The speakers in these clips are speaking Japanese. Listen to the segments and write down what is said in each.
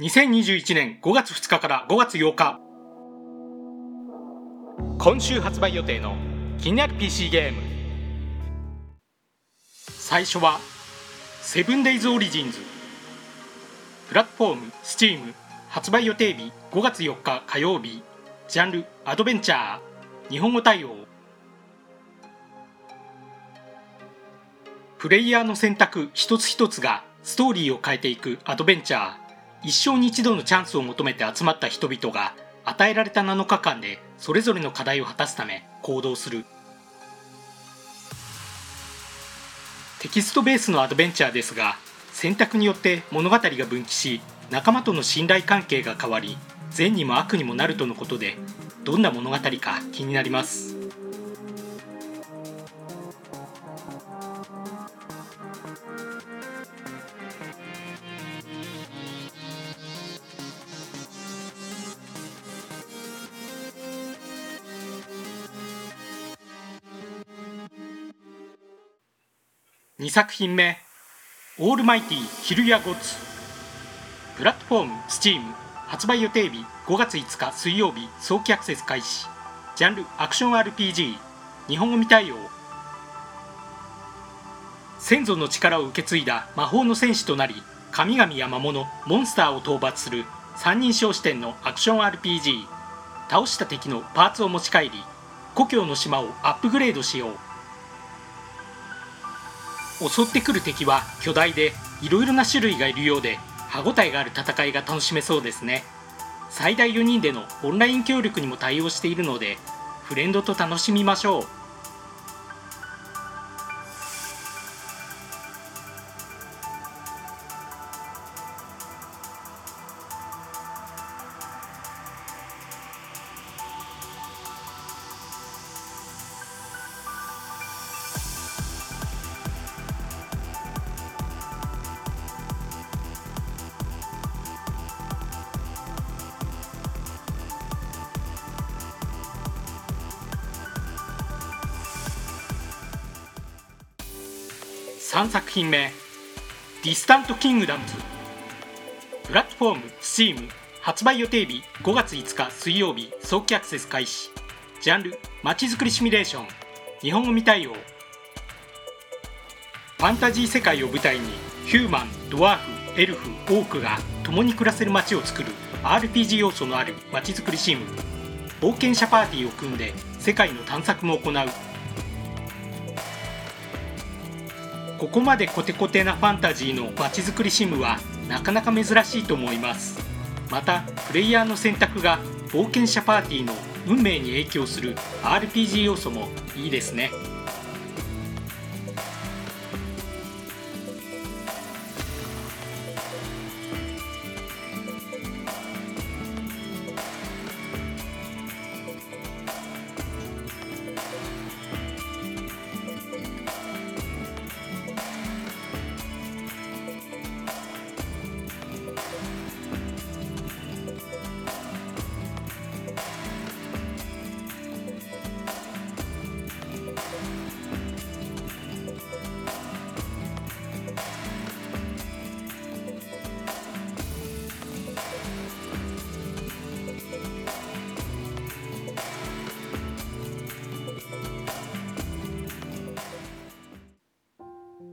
2021年5月2日から5月8日。今週発売予定の気になる PC ゲーム。最初は「セブンデイズオリジンズ」プラットフォーム Steam 発売予定日5月4日火曜日。ジャンルアドベンチャー。日本語対応。プレイヤーの選択一つ一つがストーリーを変えていくアドベンチャー。一生に一度のチャンスを求めて集まった人々が与えられた7日間でそれぞれの課題を果たすため行動する。テキストベースのアドベンチャーですが選択によって物語が分岐し仲間との信頼関係が変わり善にも悪にもなるとのことでどんな物語か気になります。2作品目「オールマイティヒルヤゴッツ」プラットフォーム STEAM 発売予定日5月5日水曜日早期アクセス開始。ジャンルアクション RPG 日本語未対応。先祖の力を受け継いだ魔法の戦士となり神々や魔物モンスターを討伐する三人称視点のアクション RPG 倒した敵のパーツを持ち帰り故郷の島をアップグレードしよう。襲ってくる敵は巨大でいろいろな種類がいるようで歯ごたえがある戦いが楽しめそうですね。最大4人でのオンライン協力にも対応しているのでフレンドと楽しみましょう。3作品目「 Distant Kingdoms」プラットフォーム STEAM 発売予定日5月5日水曜日早期アクセス開始。ジャンルまちづくりシミュレーション。日本語未対応。ファンタジー世界を舞台にヒューマンドワーフエルフオークが共に暮らせる街を作る RPG 要素のあるまちづくりシム。冒険者パーティーを組んで世界の探索も行うここまでコテコテなファンタジーの街づくりシムはなかなか珍しいと思います。またプレイヤーの選択が冒険者パーティーの運命に影響する RPG 要素もいいですね。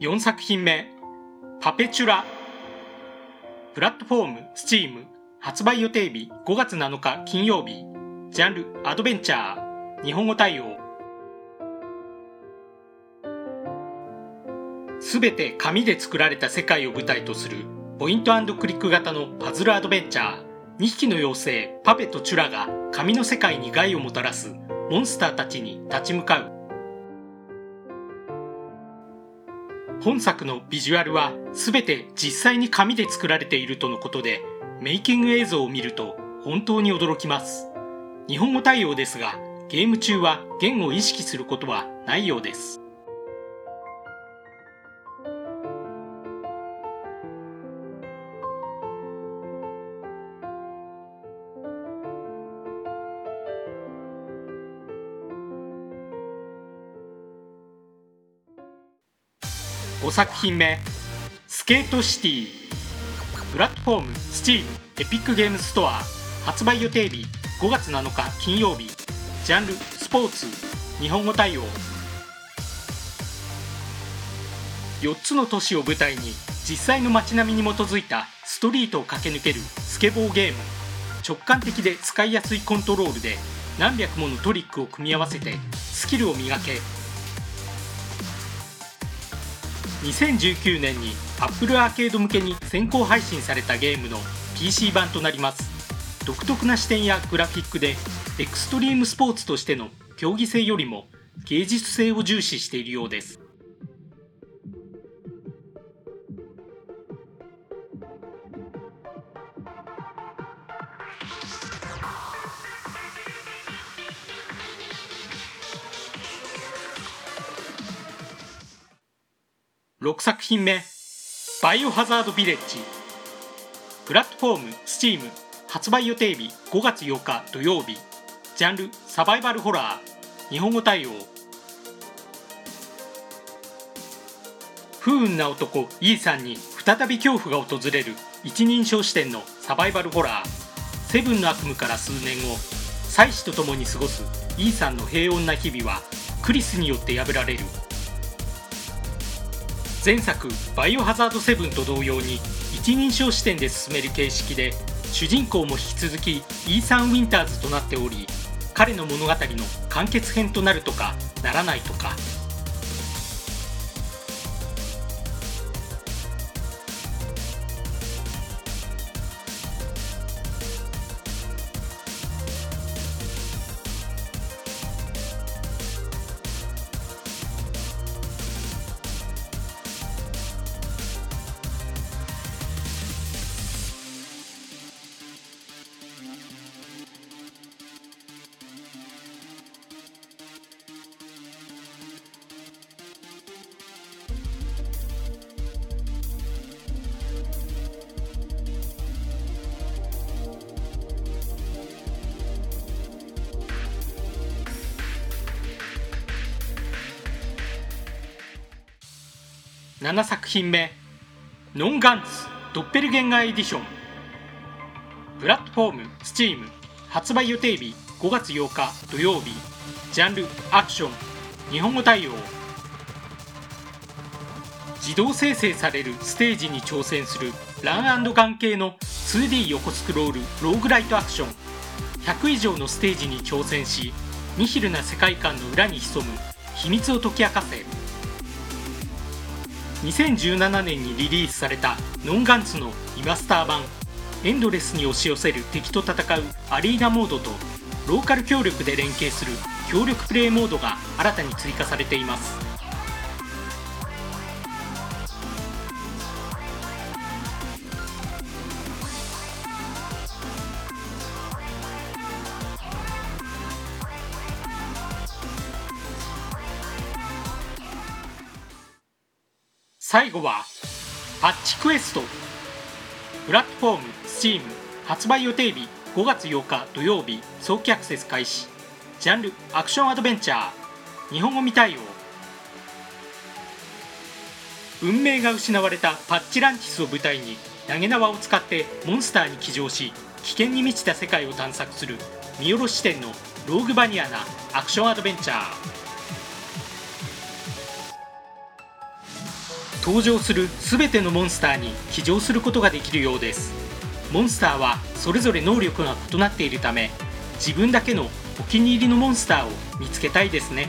4作品目「パペチュラ」プラットフォーム STEAM 発売予定日5月7日金曜日。ジャンルアドベンチャー。日本語対応。すべて紙で作られた世界を舞台とするポイントクリック型のパズルアドベンチャー。2匹の妖精パペとチュラが紙の世界に害をもたらすモンスターたちに立ち向かう。本作のビジュアルは全て実際に紙で作られているとのことでメイキング映像を見ると本当に驚きます。日本語対応ですがゲーム中は言語を意識することはないようです。5作品目「スケートシティ」プラットフォーム Steam エピックゲームストア発売予定日5月7日金曜日。ジャンルスポーツ。日本語対応。4つの都市を舞台に実際の街並みに基づいたストリートを駆け抜けるスケボーゲーム。直感的で使いやすいコントロールで何百ものトリックを組み合わせてスキルを磨け2019年に Apple アーケード向けに先行配信されたゲームの PC 版となります。独特な視点やグラフィックでエクストリームスポーツとしての競技性よりも芸術性を重視しているようです。6作品目「バイオハザードビレッジ」プラットフォーム Steam 発売予定日5月8日土曜日。ジャンルサバイバルホラー。日本語対応。不運な男イーさんに再び恐怖が訪れる一人称視点のサバイバルホラー。セブンの悪夢から数年後妻子と共に過ごすイーさんの平穏な日々はクリスによって破られる。前作「バイオハザード7」と同様に一人称視点で進める形式で主人公も引き続きイーサン・ウィンターズとなっており彼の物語の完結編となるとかならないとか。7作品目「ノンガンツドッペルゲンガーエディション」プラットフォーム STEAM 発売予定日5月8日土曜日。ジャンルアクション日本語対応。自動生成されるステージに挑戦するランガン系の 2D 横スクロールローグライトアクション。100以上のステージに挑戦しニヒルな世界観の裏に潜む秘密を解き明かせ。2017年にリリースされたノンガンツのリマスター版エンドレスに押し寄せる敵と戦うアリーナモードとローカル協力で連携する協力プレイモードが新たに追加されています。最後はパッチクエスト。プラットフォーム Steam 発売予定日5月8日土曜日早期アクセス開始。ジャンルアクションアドベンチャー。日本語未対応。運命が失われたパッチランティスを舞台に投げ縄を使ってモンスターに騎乗し危険に満ちた世界を探索する見下ろし点のローグバニアなアクションアドベンチャー。登場する全てのモンスターに騎乗することができるようです。モンスターはそれぞれ能力が異なっているため自分だけのお気に入りのモンスターを見つけたいですね。